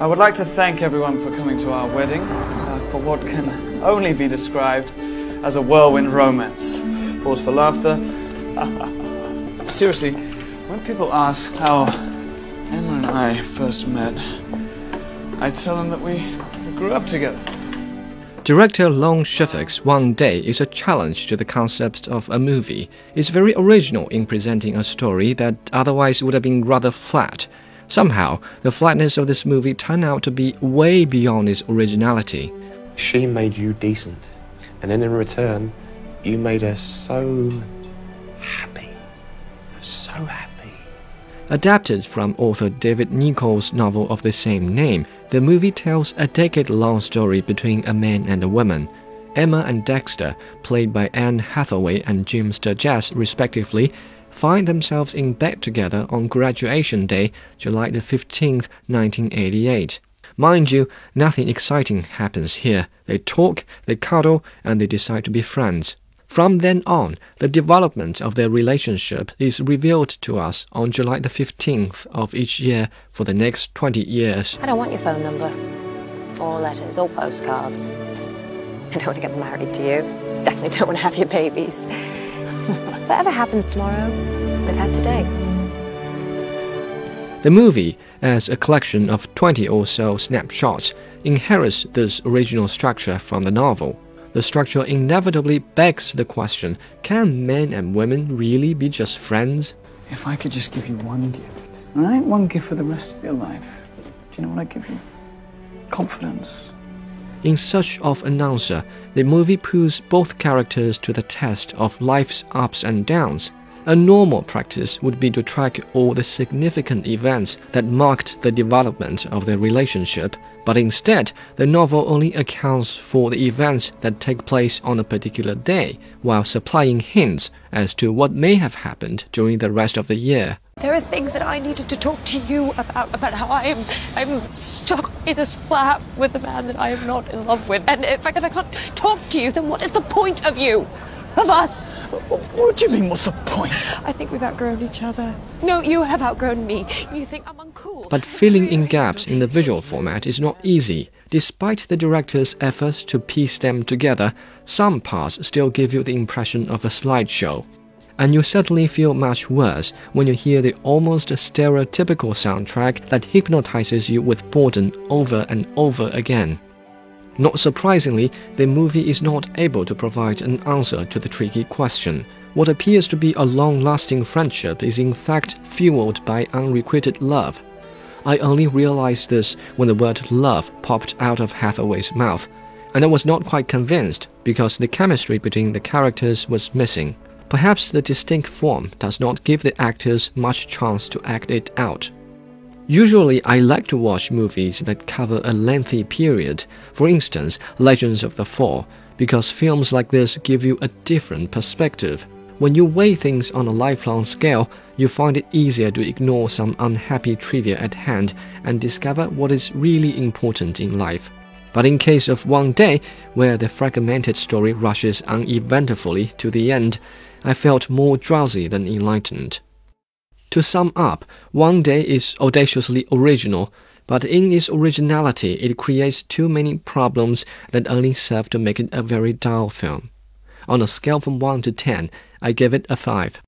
I would like to thank everyone for coming to our wedding uh, for what can only be described as a whirlwind romance. Pause for laughter. Seriously, when people ask how Emma and I first met, I tell them that we grew up together. Director Lone Scherfig's One Day is a challenge to the concept of a movie. It's very original in presenting a story that otherwise would have been rather flat. Somehow, the flatness of this movie turned out to be way beyond its originality. She made you decent, and then in return, you made her so happy. So happy. Adapted from author David Nicholls' novel of the same name, the movie tells a decade long story between a man and a woman. Emma and Dexter, played by Anne Hathaway and Jim Sturgess respectively, find themselves in bed together on graduation day, July the 15th, 1988. Mind you, nothing exciting happens here. They talk, they cuddle, and they decide to be friends. From then on, the development of their relationship is revealed to us on July the 15th of each year for the next 20 years. I don't want your phone number, or letters, or postcards. I don't want to get married to you. Definitely don't want to have your babies. Whatever happens tomorrow, we've had today. The movie, as a collection of 20 or so snapshots, inherits this original structure from the novel the structure inevitably begs the question can men and women really be just friends? If I could just give you one gift, all right? One gift for the rest of your life, do you know what I'd give you? Confidence. In search of an answer, the movie puts both characters to the test of life's ups and downs. A normal practice would be to track all the significant events that marked the development of their relationship, but instead, the novel only accounts for the events that take place on a particular day, while supplying hints as to what may have happened during the rest of the year. There are things that I needed to talk to you about, about how I am I'm stuck in a flat with a man that I am not in love with. And if I, if I can't talk to you, then what is the point of you? of us. What do you mean, what's the point? I think we've outgrown each other. No, you have outgrown me. You think I'm uncool. But filling in gaps in the visual format is not easy. Despite the director's efforts to piece them together, some parts still give you the impression of a slideshow. And you certainly feel much worse when you hear the almost stereotypical soundtrack that hypnotizes you with boredom over and over again. Not surprisingly, the movie is not able to provide an answer to the tricky question. What appears to be a long lasting friendship is in fact fueled by unrequited love. I only realized this when the word love popped out of Hathaway's mouth, and I was not quite convinced because the chemistry between the characters was missing. Perhaps the distinct form does not give the actors much chance to act it out. Usually, I like to watch movies that cover a lengthy period, for instance, Legends of the Fall, because films like this give you a different perspective. When you weigh things on a lifelong scale, you find it easier to ignore some unhappy trivia at hand and discover what is really important in life. But in case of One Day, where the fragmented story rushes uneventfully to the end, I felt more drowsy than enlightened. To sum up, One Day is audaciously original, but in its originality, it creates too many problems that only serve to make it a very dull film. On a scale from 1 to 10, I give it a 5.